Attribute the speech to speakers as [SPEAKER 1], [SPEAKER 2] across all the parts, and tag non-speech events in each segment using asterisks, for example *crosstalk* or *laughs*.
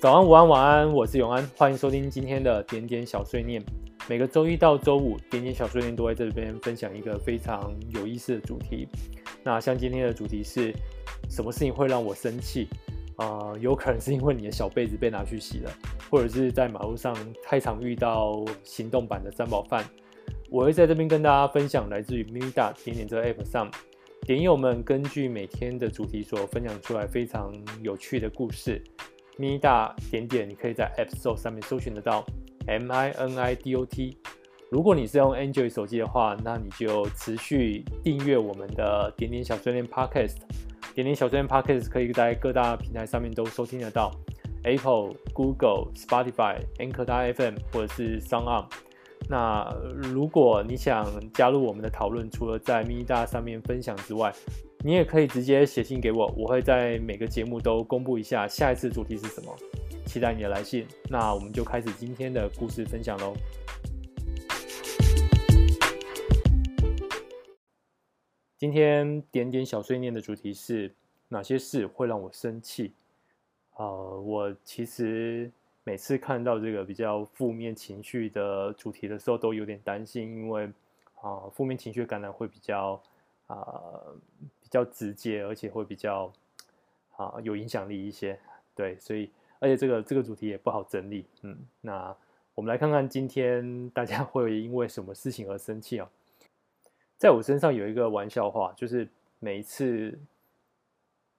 [SPEAKER 1] 早安，午安，晚安，我是永安，欢迎收听今天的点点小碎念。每个周一到周五，点点小碎念都会在这边分享一个非常有意思的主题。那像今天的主题是什么事情会让我生气？啊、有可能是因为你的小被子被拿去洗了，或者是在马路上太常遇到行动版的三宝饭。我会在这边跟大家分享来自于 Mida 点点这个 App 上，点友们根据每天的主题所分享出来非常有趣的故事。Minida 点点，你可以在 App Store 上面搜寻得到 M I N I D O T。如果你是用 Android 手机的话，那你就持续订阅我们的点点小碎念 Podcast。点点小碎念 Podcast 可以在各大平台上面都收听得到，Apple、Google、Spotify、Anchor FM 或者是 SoundOn。那如果你想加入我们的讨论，除了在 Minida 上面分享之外，你也可以直接写信给我，我会在每个节目都公布一下下一次主题是什么，期待你的来信。那我们就开始今天的故事分享喽。今天点点小碎念的主题是哪些事会让我生气？呃，我其实每次看到这个比较负面情绪的主题的时候，都有点担心，因为啊，呃，负面情绪感染会比较啊。较直接，而且会比较啊有影响力一些，对，所以而且这个这个主题也不好整理，嗯，那我们来看看今天大家 *laughs* 会因为什么事情而生气啊？在我身上有一个玩笑话，就是每一次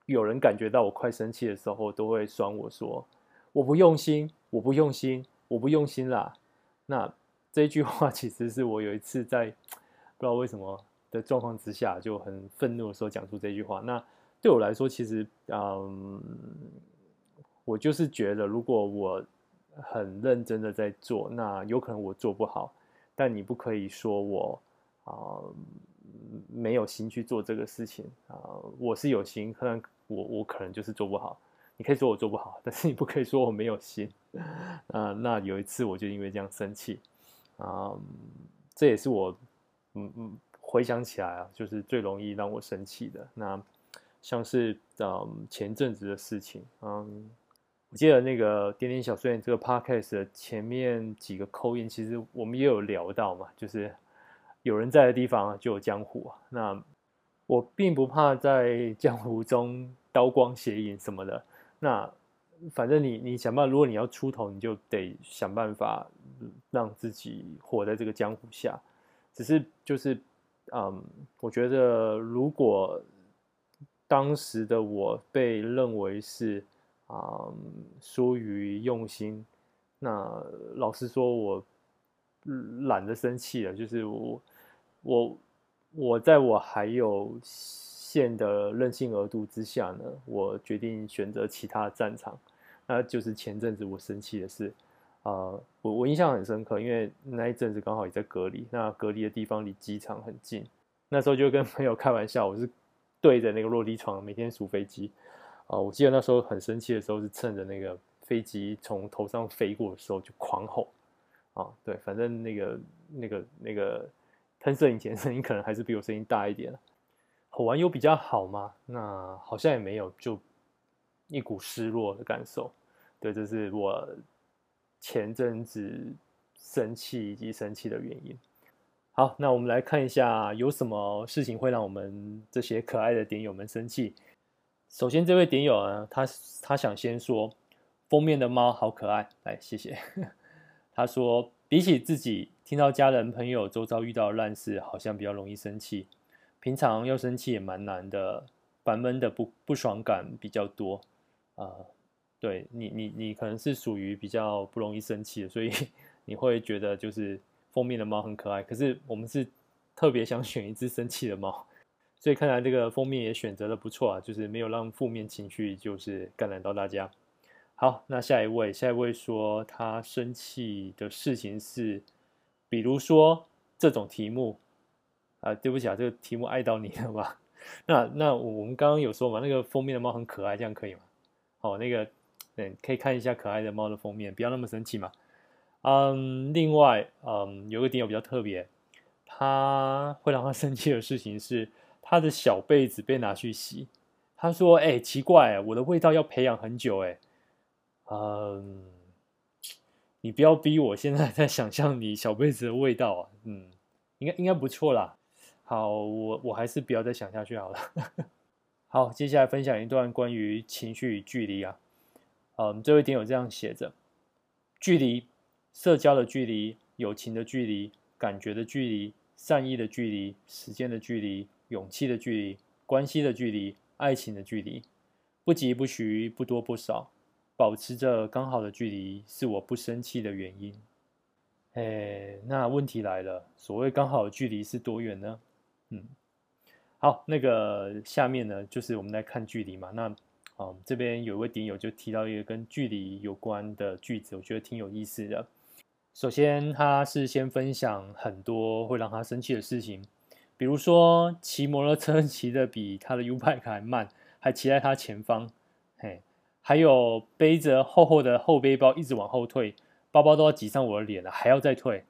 [SPEAKER 1] 有人感觉到我快生气的时候，都会酸我说我不用心，我不用心，我不用心啦。那这句话其实是我有一次在 *laughs* 不知道为什么。的状况之下，就很愤怒的时候讲出这句话。那对我来说，其实，嗯，我就是觉得，如果我很认真的在做，那有可能我做不好，但你不可以说我啊、嗯、没有心去做这个事情啊、我是有心，可能我我可能就是做不好。你可以说我做不好，但是你不可以说我没有心。啊，那有一次我就因为这样生气啊、嗯，这也是我，嗯嗯。回想起来啊，就是最容易让我生气的。那像是嗯前阵子的事情，嗯，我记得那个点点小碎念这个 podcast 的前面几个 call in，其实我们也有聊到嘛，就是有人在的地方就有江湖啊。那我并不怕在江湖中刀光血影什么的。那反正你你想办法，如果你要出头，你就得想办法让自己活在这个江湖下。只是就是。嗯，我觉得如果当时的我被认为是啊疏于用心，那老实说，我懒得生气了。就是我我我在我还有限的任性额度之下呢，我决定选择其他战场。那就是前阵子我生气的事。啊、呃，我我印象很深刻，因为那一阵子刚好也在隔离，那隔离的地方离机场很近，那时候就跟朋友开玩笑，我是对着那个落地窗每天数飞机，啊、我记得那时候很生气的时候是趁着那个飞机从头上飞过的时候就狂吼，啊，对，反正那个那个那个喷射引擎声音可能还是比我声音大一点，吼完有比较好吗？那好像也没有，就一股失落的感受，对，这是我。前阵子生气以及生气的原因。好，那我们来看一下有什么事情会让我们这些可爱的点友们生气。首先，这位点友呢，他他想先说封面的猫好可爱，来谢谢。*laughs* 他说，比起自己听到家人朋友周遭遇到烂事，好像比较容易生气。平常要生气也蛮难的，烦闷的不不爽感比较多啊。对你，你你可能是属于比较不容易生气的，所以 *laughs* 你会觉得就是封面的猫很可爱。可是我们是特别想选一只生气的猫，所以看来这个封面也选择的不错啊，就是没有让负面情绪就是感染到大家。好，那下一位，下一位说他生气的事情是，比如说这种题目啊，对不起啊，这个题目碍到你了吧？*laughs* 那那我们刚刚有说嘛，那个封面的猫很可爱，这样可以吗？好，那个。对，可以看一下可爱的猫的封面，不要那么生气嘛。嗯，另外，嗯，有个点有比较特别，他会让他 *laughs* 生气的事情是他的小被子被拿去洗。他说：“哎、奇怪，我的味道要培养很久，哎，嗯，你不要逼我现在 *laughs* 在想象你小被子的味道啊。嗯，应该应该不错啦。好，我我还是不要再想下去好了。*laughs* 好，接下来分享一段关于情绪与距离啊。嗯，这位点友这样写着：距离，社交的距离，友情的距离，感觉的距离，善意的距离，时间的距离，勇气的距离，关系的距离，爱情的距离，不疾不徐，不多不少，保持着刚好的距离，是我不生气的原因。哎，那问题来了，所谓刚好的距离是多远呢？嗯，好，那个下面呢，就是我们来看距离嘛。那嗯，这边有一位点友就提到一个跟距离有关的句子，我觉得挺有意思的。首先，他是先分享很多会让他生气的事情，比如说骑摩托车 *laughs* 骑的比他的 U-Bike 还慢，还骑在他前方，嘿，还有背着厚厚的后背包一直往后退，包包都要挤上我的脸了，还要再退。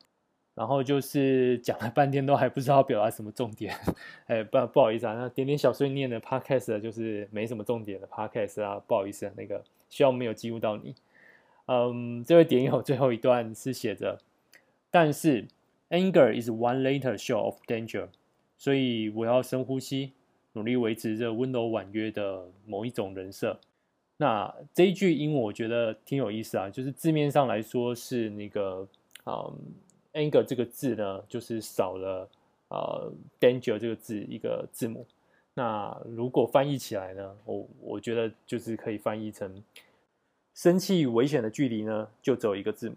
[SPEAKER 1] 然后就是讲了半天都还不知道表达什么重点，哎，不不好意思啊，那点点小碎念的 podcast 就是没什么重点的 podcast 啊，不好意思啊，那个希望没有激怒到你。嗯，这位点友最后一段是写着，但是 anger is one later show of danger，所以我要深呼吸，努力维持着温柔婉约的某一种人设。那这一句英文我觉得挺有意思啊，就是字面上来说是那个嗯。Anger 这个字呢，就是少了呃 danger 这个字一个字母。那如果翻译起来呢，我我觉得就是可以翻译成生气与危险的距离呢，就只有一个字母。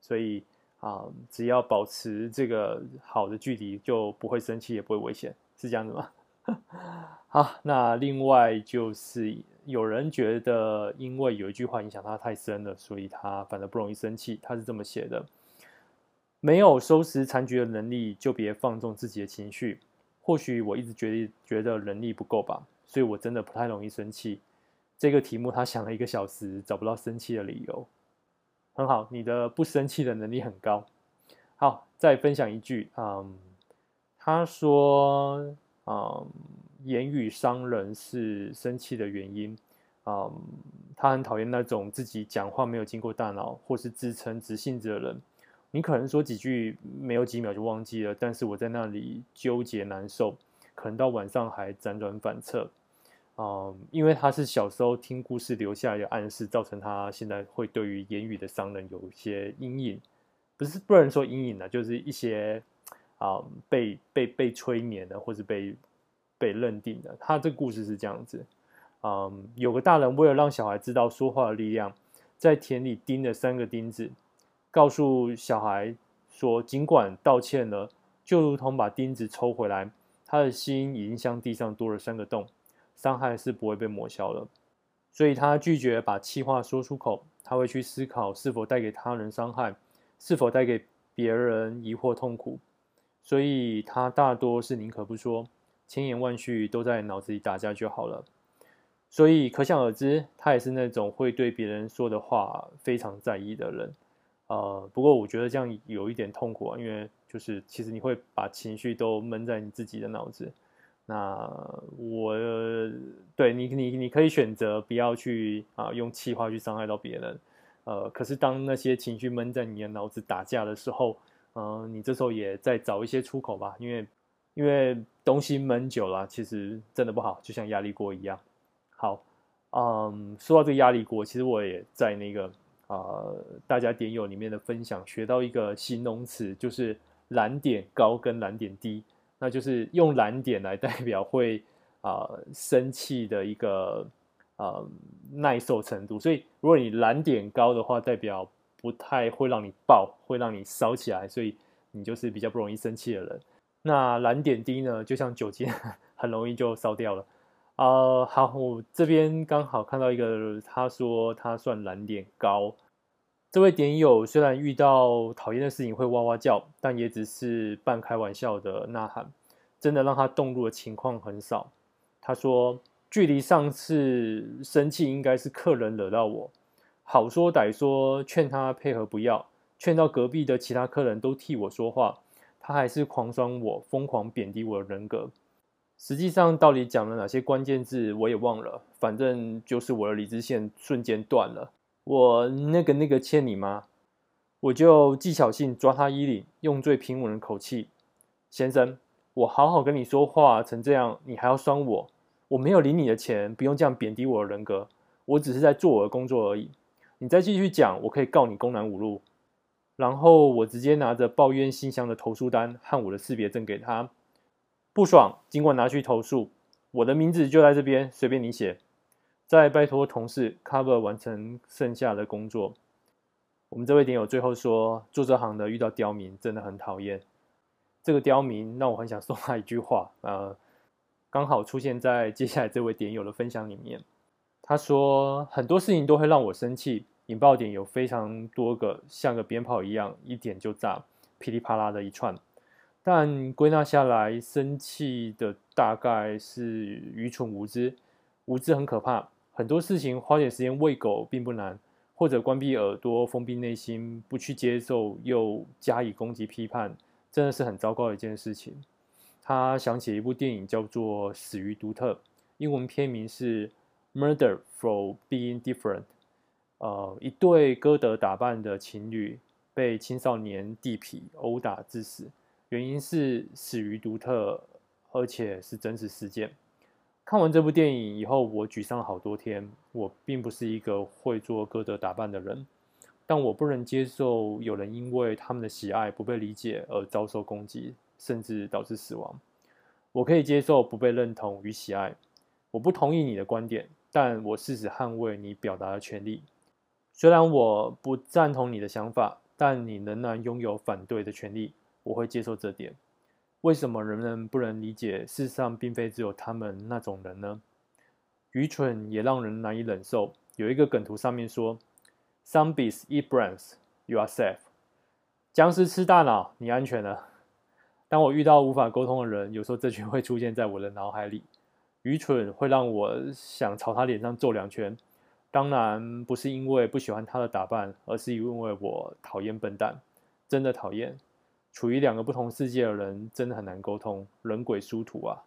[SPEAKER 1] 所以啊、只要保持这个好的距离，就不会生气，也不会危险，是这样子吗？*laughs* 好，那另外就是有人觉得，因为有一句话影响他太深了，所以他反而不容易生气。他是这么写的。没有收拾残局的能力，就别放纵自己的情绪。或许我一直觉得觉得能力不够吧，所以我真的不太容易生气。这个题目他想了一个小时，找不到生气的理由。很好，你的不生气的能力很高。好，再分享一句，嗯，他说，嗯，言语伤人是生气的原因。嗯，他很讨厌那种自己讲话没有经过大脑，或是自称直性子的人。你可能说几句没有几秒就忘记了，但是我在那里纠结难受，可能到晚上还辗转反侧，嗯，因为他是小时候听故事留下来的暗示，造成他现在会对于言语的伤人有一些阴影，不是不能说阴影了，就是一些啊、被被被催眠的，或是被被认定的。他这故事是这样子，嗯，有个大人为了让小孩知道说话的力量，在田里钉了三个钉子。告诉小孩说，尽管道歉了，就如同把钉子抽回来，他的心已经像地上多了三个洞，伤害是不会被抹消了。所以他拒绝把气话说出口，他会去思考是否带给他人伤害，是否带给别人疑惑痛苦。所以他大多是宁可不说，千言万语都在脑子里打架就好了。所以可想而知，他也是那种会对别人说的话非常在意的人。呃，不过我觉得这样有一点痛苦啊，因为就是其实你会把情绪都闷在你自己的脑子。那我对你，你你可以选择不要去啊用气话去伤害到别人。呃，可是当那些情绪闷在你的脑子打架的时候，嗯、你这时候也在找一些出口吧，因为因为东西闷久了，其实真的不好，就像压力锅一样。好，嗯，说到这个压力锅，其实我也在那个。啊、呃，大家点友里面的分享学到一个形容词，就是蓝点高跟蓝点低，那就是用蓝点来代表会啊、生气的一个、呃、耐受程度。所以如果你蓝点高的话，代表不太会让你爆，会让你烧起来，所以你就是比较不容易生气的人。那蓝点低呢，就像酒精，很容易就烧掉了。呃，好，我这边刚好看到一个，他说他算蓝点高。这位点友虽然遇到讨厌的事情会哇哇叫，但也只是半开玩笑的呐喊，真的让他动怒的情况很少。他说，距离上次生气应该是客人惹到我，好说歹说劝他配合不要，劝到隔壁的其他客人都替我说话，他还是狂酸我，疯狂贬低我的人格。实际上，到底讲了哪些关键字，我也忘了。反正就是我的理智线瞬间断了。我那个那个欠你吗？我就技巧性抓他衣领，用最平稳的口气：“先生，我好好跟你说话成这样，你还要酸我？我没有领你的钱，不用这样贬低我的人格。我只是在做我的工作而已。你再继续讲，我可以告你公然侮辱。”然后我直接拿着抱怨信箱的投诉单和我的识别证给他。不爽，尽管拿去投诉，我的名字就在这边，随便你写。再拜托同事 cover 完成剩下的工作。我们这位点友最后说，做这行的遇到刁民真的很讨厌。这个刁民让我很想送他一句话，*laughs* 呃，刚好出现在接下来这位点友的分享里面。他说很多事情都会让我生气，引爆点有非常多个，像个鞭炮一样，一点就炸，噼里啪啦的一串。但归纳下来，生气的大概是愚蠢无知，无知很可怕。很多事情花点时间喂狗并不难。或者关闭耳朵，封闭内心，不去接受，又加以攻击批判，真的是很糟糕的一件事情。他想起一部电影，叫做《死于独特》，英文片名是《Murder for Being Different》。呃，一对歌德打扮的情侣被青少年地痞殴打致死，原因是死于独特，而且是真实事件。看完这部电影以后，我沮丧了好多天。我并不是一个会做歌德打扮的人，但我不能接受有人因为他们的喜爱不被理解而遭受攻击，甚至导致死亡。我可以接受不被认同与喜爱。我不同意你的观点，但我誓死捍卫你表达的权利。虽然我不赞同你的想法，但你仍然拥有反对的权利。我会接受这点。为什么人们不能理解？世上并非只有他们那种人呢？愚蠢也让人难以忍受。有一个梗图上面说：“Zombies eat brains, you are safe。”僵尸吃大脑，你安全了。当我遇到无法沟通的人，有时候这句会出现在我的脑海里。愚蠢会让我想朝他脸上揍两拳。当然不是因为不喜欢他的打扮，而是因为我讨厌笨蛋，真的讨厌。处于两个不同世界的人，真的很难沟通，人鬼殊途啊！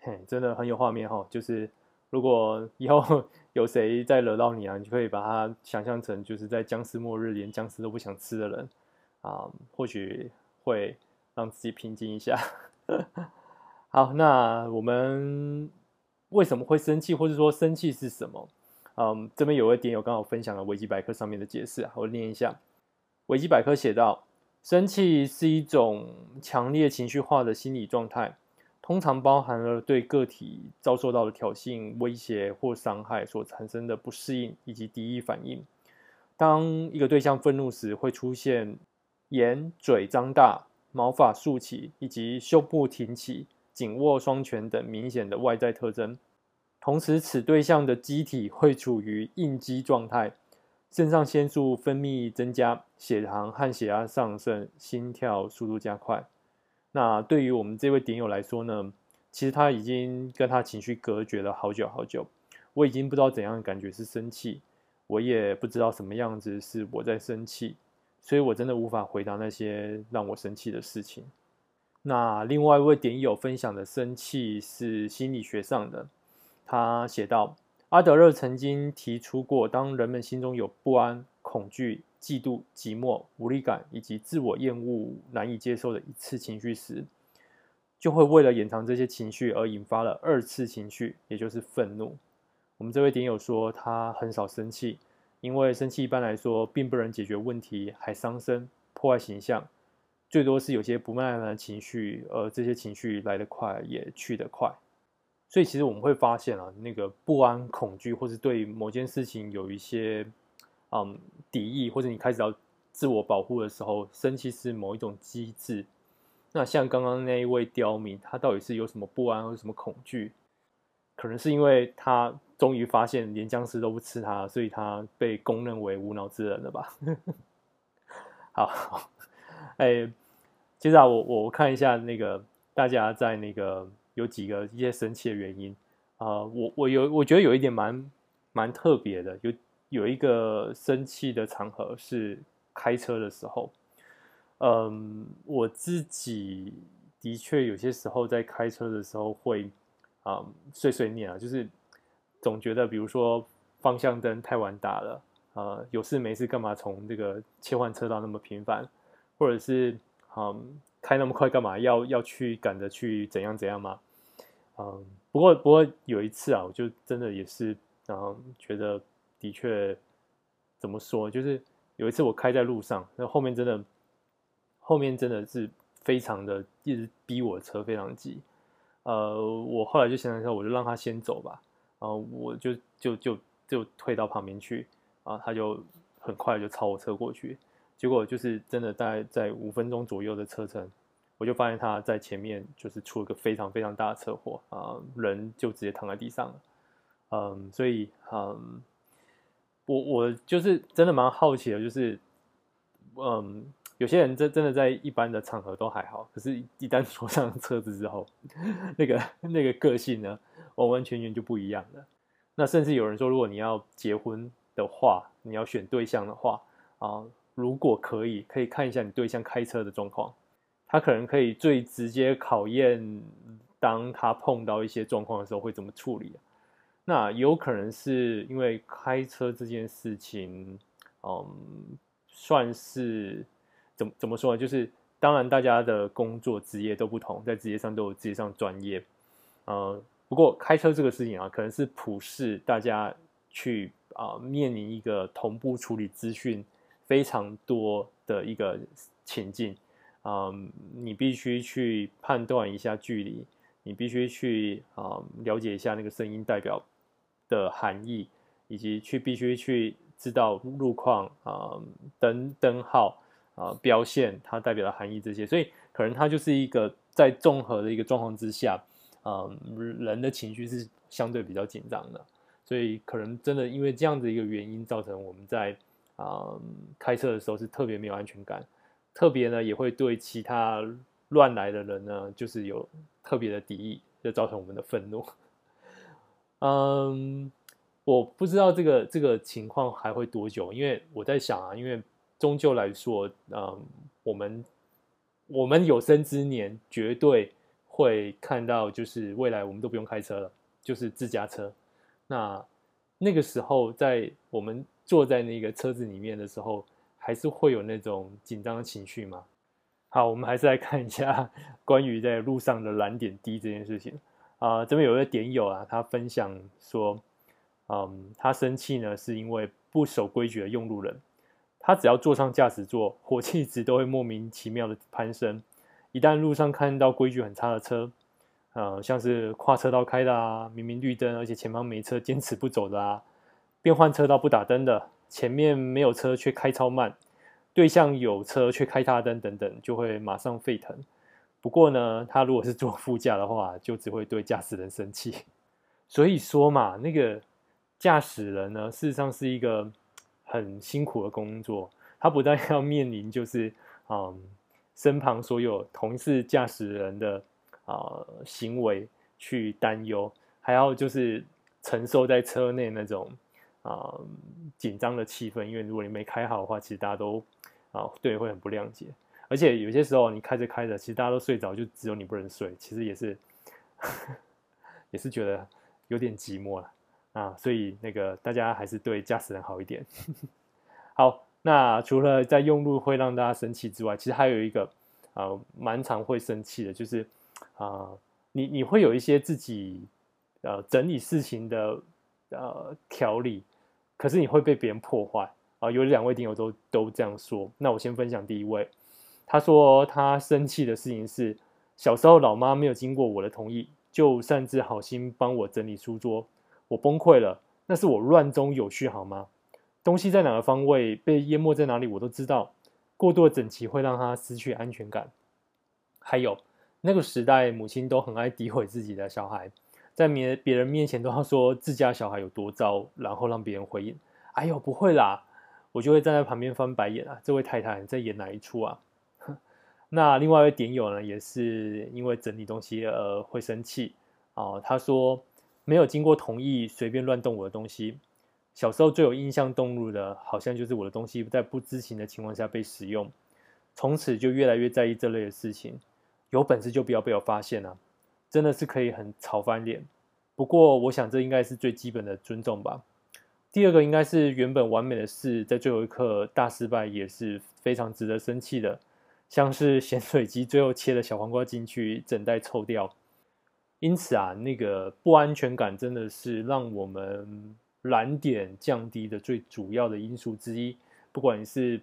[SPEAKER 1] 嘿，真的很有画面哈。就是如果以后 *laughs* 有谁再惹到你啊，你就可以把他想象成就是在僵尸末日连僵尸都不想吃的人啊，或许会让自己平静一下。*laughs* 好，那我们为什么会生气，或者说生气是什么？嗯，这边有一点有刚好分享了维基百科上面的解释，我念一下。维基百科写道。生气是一种强烈情绪化的心理状态，通常包含了对个体遭受到的挑衅、威胁或伤害所产生的不适应以及敌意反应。当一个对象愤怒时，会出现眼、嘴张大、毛发竖起以及胸部挺起、紧握双拳等明显的外在特征。同时，此对象的机体会处于应激状态。肾上腺素分泌增加，血糖和血压上升，心跳速度加快。那对于我们这位点友来说呢，其实他已经跟他情绪隔绝了好久好久。我已经不知道怎样的感觉是生气，我也不知道什么样子是我在生气，所以我真的无法回答那些让我生气的事情。那另外一位点友分享的生气是心理学上的，他写道。阿德勒曾经提出过，当人们心中有不安、恐惧、嫉妒、寂寞、无力感以及自我厌恶、难以接受的一次情绪时，就会为了掩藏这些情绪而引发了二次情绪，也就是愤怒。我们这位点友说，他很少生气，因为生气一般来说并不能解决问题，还伤身、破坏形象，最多是有些不耐烦的情绪，而这些情绪来得快，也去得快。所以其实我们会发现啊，那个不安、恐惧，或是对某件事情有一些嗯敌意，或者你开始要自我保护的时候，生气是某一种机制。那像刚刚那一位刁民，他到底是有什么不安或什么恐惧？可能是因为他终于发现连僵尸都不吃他，所以他被公认为无脑之人了吧？*laughs* 好，*laughs* 哎，接着我我看一下那个大家在那个。有几个一些生气的原因。啊、我我有我觉得有一点蛮蛮特别的，有有一个生气的场合是开车的时候，嗯，我自己的确有些时候在开车的时候会啊、碎碎念啊，就是总觉得比如说方向灯太晚打了呃，有事没事干嘛从这个切换车道那么频繁，或者是嗯开那么快干嘛？要要去赶着去怎样怎样吗？嗯，不过不过有一次啊，我就真的也是然嗯觉得的确怎么说，就是有一次我开在路上，那后面真的后面真的是非常的一直逼我车非常急，呃，我后来就想想，我就让他先走吧，然后我就就就就退到旁边去。啊，他就很快就超我车过去，结果就是真的大概在五分钟左右的车程，我就发现他在前面就是出了个非常非常大的车祸啊，人就直接躺在地上了。嗯，所以嗯，我我就是真的蛮好奇的，就是嗯，有些人真真的在一般的场合都还好，可是一旦坐上车子之后，那个那个个性呢，完完全全就不一样了。那甚至有人说，如果你要结婚。的话，你要选对象的话啊，如果可以，可以看一下你对象开车的状况，他可能可以最直接考验，当他碰到一些状况的时候会怎么处理。那有可能是因为开车这件事情，嗯，算是怎么怎么说呢？就是当然大家的工作职业都不同，在职业上都有职业上专业，呃，不过开车这个事情啊，可能是普世大家去。啊，面临一个同步处理资讯非常多的一个情境，啊，你必须去判断一下距离，你必须去啊了解一下那个声音代表的含义，以及去必须去知道路况啊灯灯号啊标线它代表的含义这些，所以可能它就是一个在综合的一个状况之下，啊，人的情绪是相对比较紧张的。所以可能真的因为这样的一个原因，造成我们在啊、嗯、开车的时候是特别没有安全感，特别呢也会对其他乱来的人呢，就是有特别的敌意，就造成我们的愤怒。嗯，我不知道这个这个情况还会多久，因为我在想啊，因为终究来说，嗯，我们我们有生之年绝对会看到，就是未来我们都不用开车了，就是自驾车。那那个时候，在我们坐在那个车子里面的时候，还是会有那种紧张的情绪吗？好，我们还是来看一下 *laughs* 关于在路上的蓝点滴这件事情啊、呃。这边有一个点友啊，他分享说，嗯，他生气呢，是因为不守规矩的用路人，他只要坐上驾驶座，火气值都会莫名其妙的攀升。一旦路上看到规矩很差的车，呃，像是跨车道开的啊，明明绿灯而且前方没车坚持不走的啊，变换车道不打灯的，前面没有车却开超慢，对向有车却开大灯等等，就会马上沸腾。不过呢，他如果是坐副驾的话，就只会对驾驶人生气。所以说嘛，那个驾驶人呢，事实上是一个很辛苦的工作，他不但要面临就是嗯身旁所有同事驾驶人的。啊、行为去担忧，还要就是承受在车内那种啊、紧张的气氛，因为如果你没开好的话，其实大家都啊、对会很不谅解。而且有些时候你开着开着，其实大家都睡着，就只有你不能睡，其实也是 *laughs* 也是觉得有点寂寞了啊。所以那个大家还是对驾驶人好一点。*laughs* 好，那除了在用路会让大家生气之外，其实还有一个啊蛮常会生气的，就是。啊、你你会有一些自己呃整理事情的呃条理，可是你会被别人破坏。啊、有两位听友都都这样说，那我先分享第一位，他说他生气的事情是小时候老妈没有经过我的同意就擅自好心帮我整理书桌，我崩溃了，那是我乱中有序好吗？东西在哪个方位被淹没在哪里我都知道，过度的整齐会让他失去安全感，还有。那个时代，母亲都很爱诋毁自己的小孩，在别别人面前都要说自家小孩有多糟，然后让别人回应：“哎呦，不会啦！”我就会站在旁边翻白眼啊，这位太太在演哪一出啊？*laughs* 那另外一位点友呢，也是因为整理东西而会生气啊。他说：“没有经过同意，随便乱动我的东西。小时候最有印象动怒的，好像就是我的东西在不知情的情况下被使用，从此就越来越在意这类的事情。”有本事就不要被我发现啊！真的是可以很吵翻脸。不过我想这应该是最基本的尊重吧。第二个应该是原本完美的事，在最后一刻大失败，也是非常值得生气的。像是咸水鸡最后切了小黄瓜进去，整袋臭掉。因此啊，那个不安全感真的是让我们燃点降低的最主要的因素之一。不管是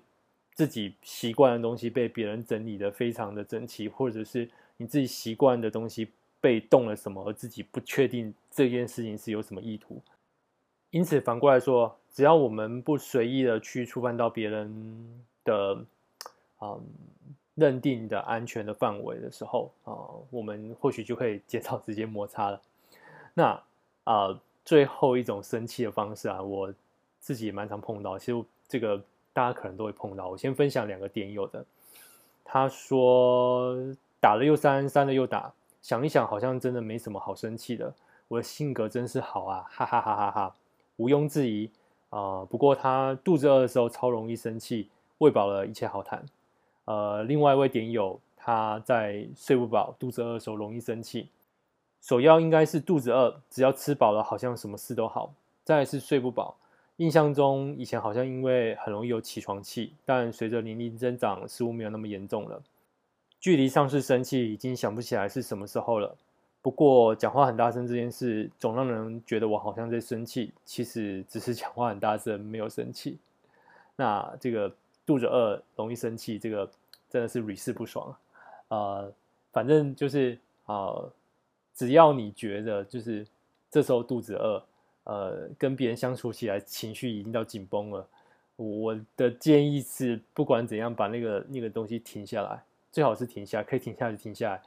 [SPEAKER 1] 自己习惯的东西被别人整理得非常的整齐，或者是你自己习惯的东西被动了什么，而自己不确定这件事情是有什么意图。因此反过来说，只要我们不随意的去触犯到别人的，嗯。认定的安全的范围的时候啊、我们或许就可以减少直接摩擦了。那啊、最后一种生气的方式啊，我自己也蛮常碰到。其实这个大家可能都会碰到。我先分享两个点有的。他说打了又删，删了又打，想一想好像真的没什么好生气的。我的性格真是好啊，哈哈哈哈哈，毋庸置疑啊、不过他肚子饿的时候超容易生气，喂饱了一切好谈。呃，另外一位点友，他在睡不饱、肚子饿的时候容易生气。首要应该是肚子饿，只要吃饱了，好像什么事都好。再来是睡不饱，印象中以前好像因为很容易有起床气，但随着年龄增长，似乎没有那么严重了。距离上次生气已经想不起来是什么时候了。不过讲话很大声这件事，总让人觉得我好像在生气，其实只是讲话很大声，没有生气。那这个。肚子饿容易生气，这个真的是屡试不爽。呃，反正就是呃，只要你觉得就是这时候肚子饿，呃，跟别人相处起来情绪已经到紧绷了，我的建议是，不管怎样把那个那个东西停下来，最好是停下，可以停下来就停下来，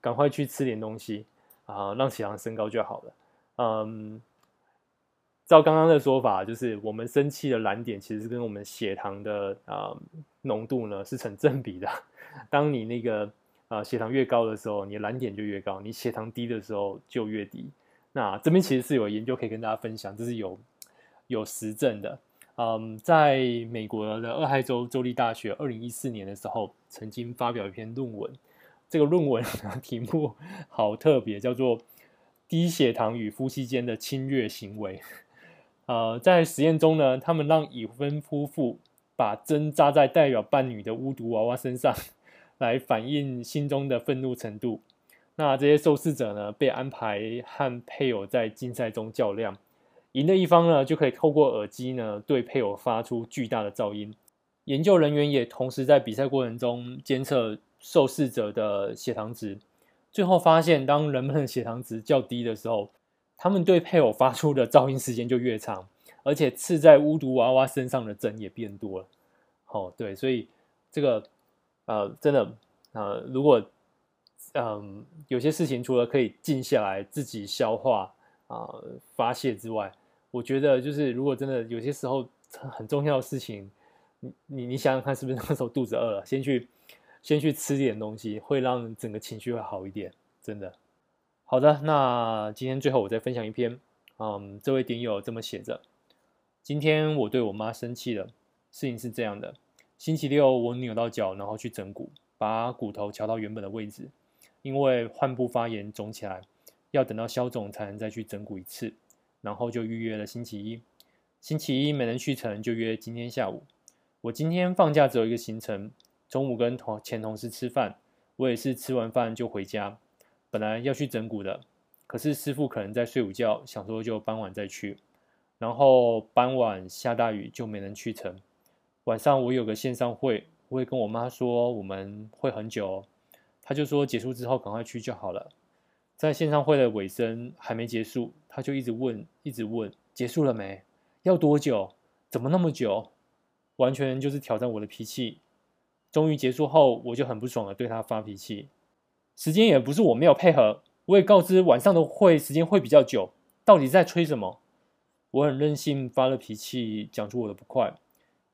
[SPEAKER 1] 赶快去吃点东西啊，让血糖升高就好了。嗯。照刚刚的说法，就是我们生气的燃点其实是跟我们血糖的啊浓度呢是成正比的。*laughs* 当你那个啊血糖越高的时候，你燃点就越高；你血糖低的时候就越低。那这边其实是有研究可以跟大家分享，这是有有实证的。嗯，在美国的俄亥州州立大学二零一四年的时候，曾经发表一篇论文。这个论文的 *laughs* 题目好特别，叫做“低血糖与夫妻间的侵略行为”。呃，在实验中呢，他们让已婚夫妇把针扎在代表伴侣的巫毒娃娃身上，来反映心中的愤怒程度。那这些受试者呢，被安排和配偶在竞赛中较量，赢的一方呢，就可以透过耳机呢，对配偶发出巨大的噪音。研究人员也同时在比赛过程中监测受试者的血糖值，最后发现，当人们的血糖值较低的时候，他们对配偶发出的噪音时间就越长，而且刺在巫毒娃娃身上的针也变多了。哦，对，所以这个呃，真的呃，如果嗯、有些事情除了可以静下来自己消化啊、发泄之外，我觉得就是如果真的有些时候很重要的事情，你你你想想看，是不是那时候肚子饿了，先去先去吃点东西，会让整个情绪会好一点，真的。好的，那今天最后我再分享一篇。嗯，这位点友这么写着：今天我对我妈生气了。事情是这样的，星期六我扭到脚，然后去整骨，把骨头调到原本的位置。因为患部发炎肿起来，要等到消肿才能再去整骨一次。然后就预约了星期一。星期一没能去成，就约今天下午。我今天放假只有一个行程，中午跟同前同事吃饭，我也是吃完饭就回家。本来要去整骨的，可是师傅可能在睡午觉，想说就傍晚再去。然后傍晚下大雨，就没能去成。晚上我有个线上会，我会跟我妈说我们会很久哦，她就说结束之后赶快去就好了。在线上会的尾声还没结束，她就一直问，一直问，结束了没？要多久？怎么那么久？完全就是挑战我的脾气。终于结束后，我就很不爽的对她发脾气。时间也不是我没有配合，我也告知晚上的会时间会比较久，到底在催什么？我很任性，发了脾气，讲出我的不快。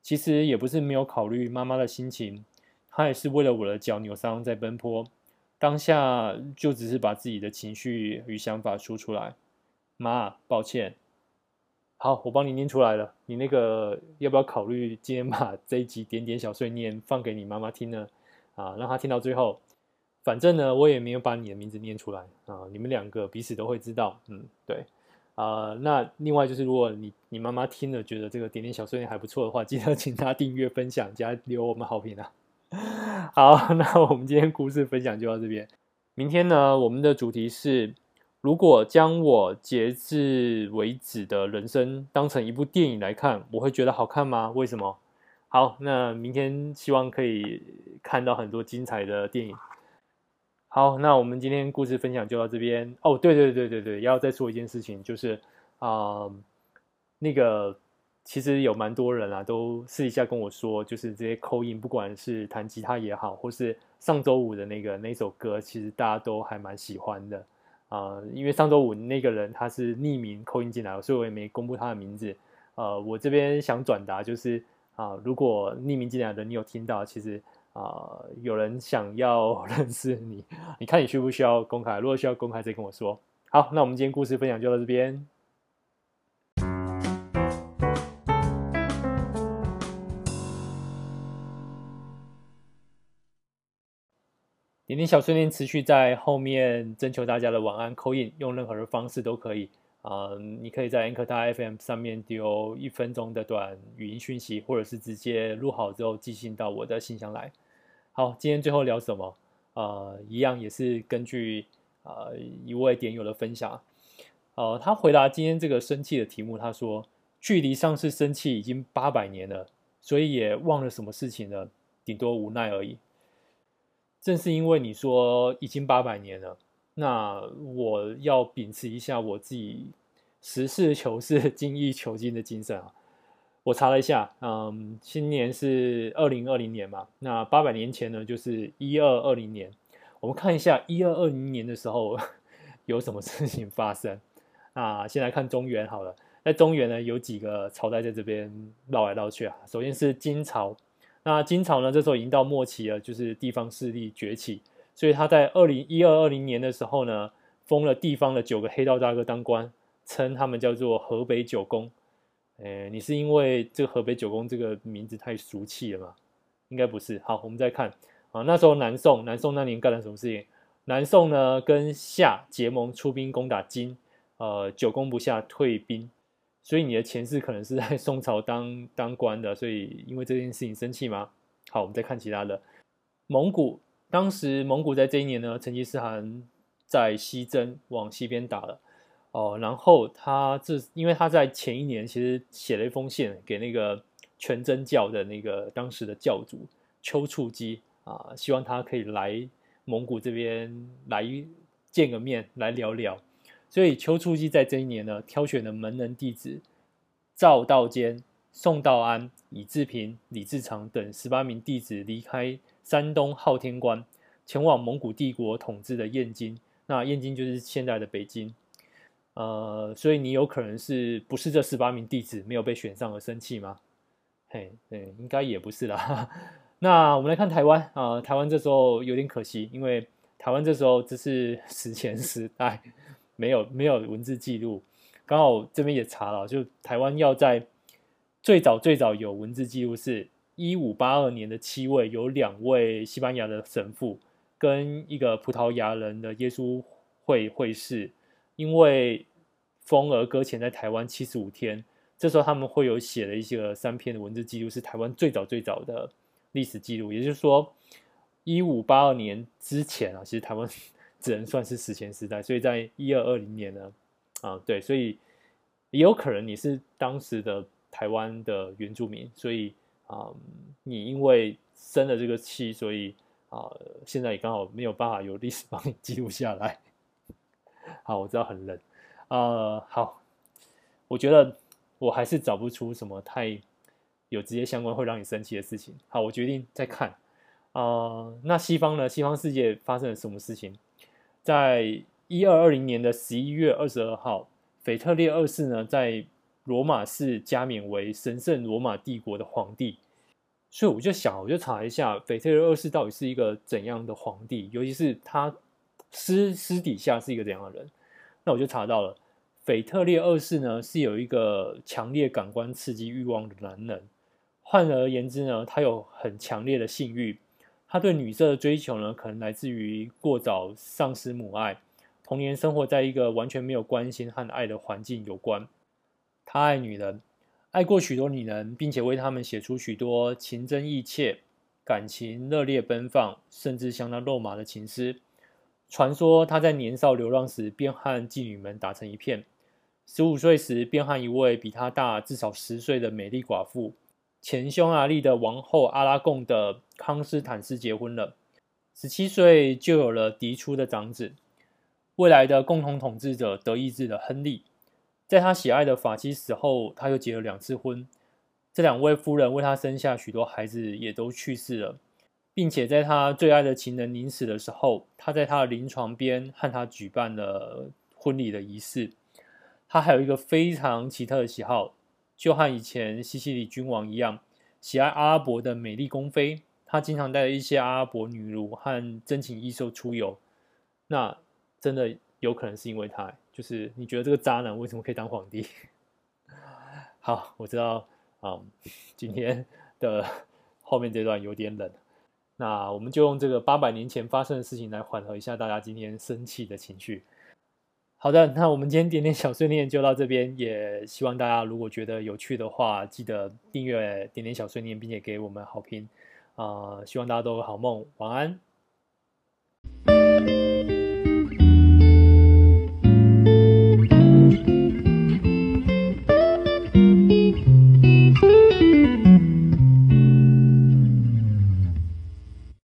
[SPEAKER 1] 其实也不是没有考虑妈妈的心情，她也是为了我的脚扭伤在奔波。当下就只是把自己的情绪与想法说出来。妈，抱歉。好，我帮你念出来了。你那个要不要考虑今天把这一集点点小碎念放给你妈妈听呢？啊，让她听到最后。反正呢，我也没有把你的名字念出来啊，你们两个彼此都会知道。嗯，对，啊、那另外就是如果你你妈妈听了觉得这个点点小碎念还不错的话，记得请她订阅、分享加留我们好评啊。*laughs* 好，*laughs* 那我们今天故事分享就到这边。明天呢，我们的主题是：如果将我截至为止的人生当成一部电影来看，我会觉得好看吗？为什么？好，那明天希望可以看到很多精彩的电影。好，那我们今天故事分享就到这边。哦，对对对对对，要再说一件事情，就是啊、那个其实有蛮多人啊，都私底下跟我说，就是这些扣音不管是弹吉他也好，或是上周五的那个那首歌，其实大家都还蛮喜欢的啊、因为上周五那个人他是匿名扣音进来，所以我也没公布他的名字。呃，我这边想转达就是。啊，如果匿名进来的你有听到，其实啊，有人想要 *laughs* 认识你，你看你需不需要公开？如果需要公开，再跟我说。好，那我们今天故事分享就到这边。点点小碎念持续在后面征求大家的晚安 call in，用任何的方式都可以。啊、你可以在 Anchor FM 上面丢一分钟的短语音讯息，或者是直接录好之后寄信到我的信箱来。好，今天最后聊什么？呃，一样也是根据呃一位点友的分享，呃，他回答今天这个生气的题目，他说：距离上次生气已经八百年了，所以也忘了什么事情了，顶多无奈而已。正是因为你说已经八百年了。那我要秉持一下我自己实事求是、精益求精的精神啊！我查了一下，嗯，今年是二零二零年嘛，那八百年前呢，就是一二二零年。我们看一下一二二零年的时候 *laughs* 有什么事情发生啊？先来看中原好了，在中原呢有几个朝代在这边绕来绕去啊。首先是金朝，那金朝呢这时候已经到末期了，就是地方势力崛起。所以他在二零一二二零年的时候呢，封了地方的九个黑道大哥当官，称他们叫做河北九公。诶，你是因为这个河北九公这个名字太俗气了吗？应该不是。好，我们再看啊，那时候南宋，南宋那年干了什么事情？南宋呢跟夏结盟出兵攻打金，呃，久攻不下，退兵。所以你的前世可能是在 *laughs* 宋朝当当官的，所以因为这件事情生气吗？好，我们再看其他的，蒙古。当时蒙古在这一年呢，成吉思汗在西征，往西边打了哦。然后他这，因为他在前一年其实写了一封信给那个全真教的那个当时的教主丘处机啊，希望他可以来蒙古这边来见个面，来聊聊。所以丘处机在这一年呢，挑选了门人弟子赵道坚、宋道安、李志平、李志长等十八名弟子离开。山东昊天关前往蒙古帝国统治的燕京，那燕京就是现在的北京。呃，所以你有可能是不是这十八名弟子没有被选上而生气吗？嘿，对，应该也不是啦。*laughs* 那我们来看台湾啊，台湾这时候有点可惜，因为台湾这时候只是 *laughs* 史前时代，没有没有文字记录。刚好这边也查了，就台湾要在最早最早有文字记录是。一五八二年的七位，有两位西班牙的神父跟一个葡萄牙人的耶稣会会士，因为风儿搁浅在台湾七十五天。这时候他们会有写了一些三篇的文字记录，是台湾最早最早的历史记录。也就是说，一五八二年之前啊，其实台湾只能算是史前时代。所以在一二二零年呢，啊，对，所以也有可能你是当时的台湾的原住民，所以。啊、你因为生了这个气，所以啊、现在也刚好没有办法有历史帮你记录下来。*laughs* 好，我知道很冷，呃，好，我觉得我还是找不出什么太有直接相关会让你生气的事情。好，我决定再看。啊、那西方呢？西方世界发生了什么事情？在一二二零年的十一月二十二号，腓特烈二世呢，在罗马市加冕为神圣罗马帝国的皇帝，所以我就想，我就查一下腓特烈二世到底是一个怎样的皇帝，尤其是他私私底下是一个怎样的人。那我就查到了，腓特烈二世呢是有一个强烈感官刺激欲望的男人。换而言之呢，他有很强烈的性欲。他对女色的追求呢，可能来自于过早丧失母爱，童年生活在一个完全没有关心和爱的环境有关。他爱女人，爱过许多女人，并且为他们写出许多情真意切、感情热烈奔放，甚至相当肉麻的情诗。传说他在年少流浪时便和妓女们打成一片，十五岁时便和一位比他大至少十岁的美丽寡妇，前匈牙利的王后阿拉贡的康斯坦斯结婚了。十七岁就有了嫡出的长子，未来的共同统治者德意志的亨利。在他喜爱的法妻死后，他又结了两次婚，这两位夫人为他生下许多孩子，也都去世了。并且在他最爱的情人临死的时候，他在他的临床边和他举办了婚礼的仪式。他还有一个非常奇特的喜好，就和以前西西里君王一样，喜爱阿拉伯的美丽宫妃。他经常带着一些阿拉伯女奴和珍禽异兽出游。那真的有可能是因为他，就是你觉得这个渣男为什么可以当皇帝？*laughs* 好，我知道啊、嗯，今天的后面这段有点冷。那我们就用这个八百年前发生的事情来缓和一下大家今天生气的情绪。好的，那我们今天点点小碎念就到这边，也希望大家如果觉得有趣的话，记得订阅点点小碎念，并且给我们好评。啊、呃，希望大家都有好梦，晚安。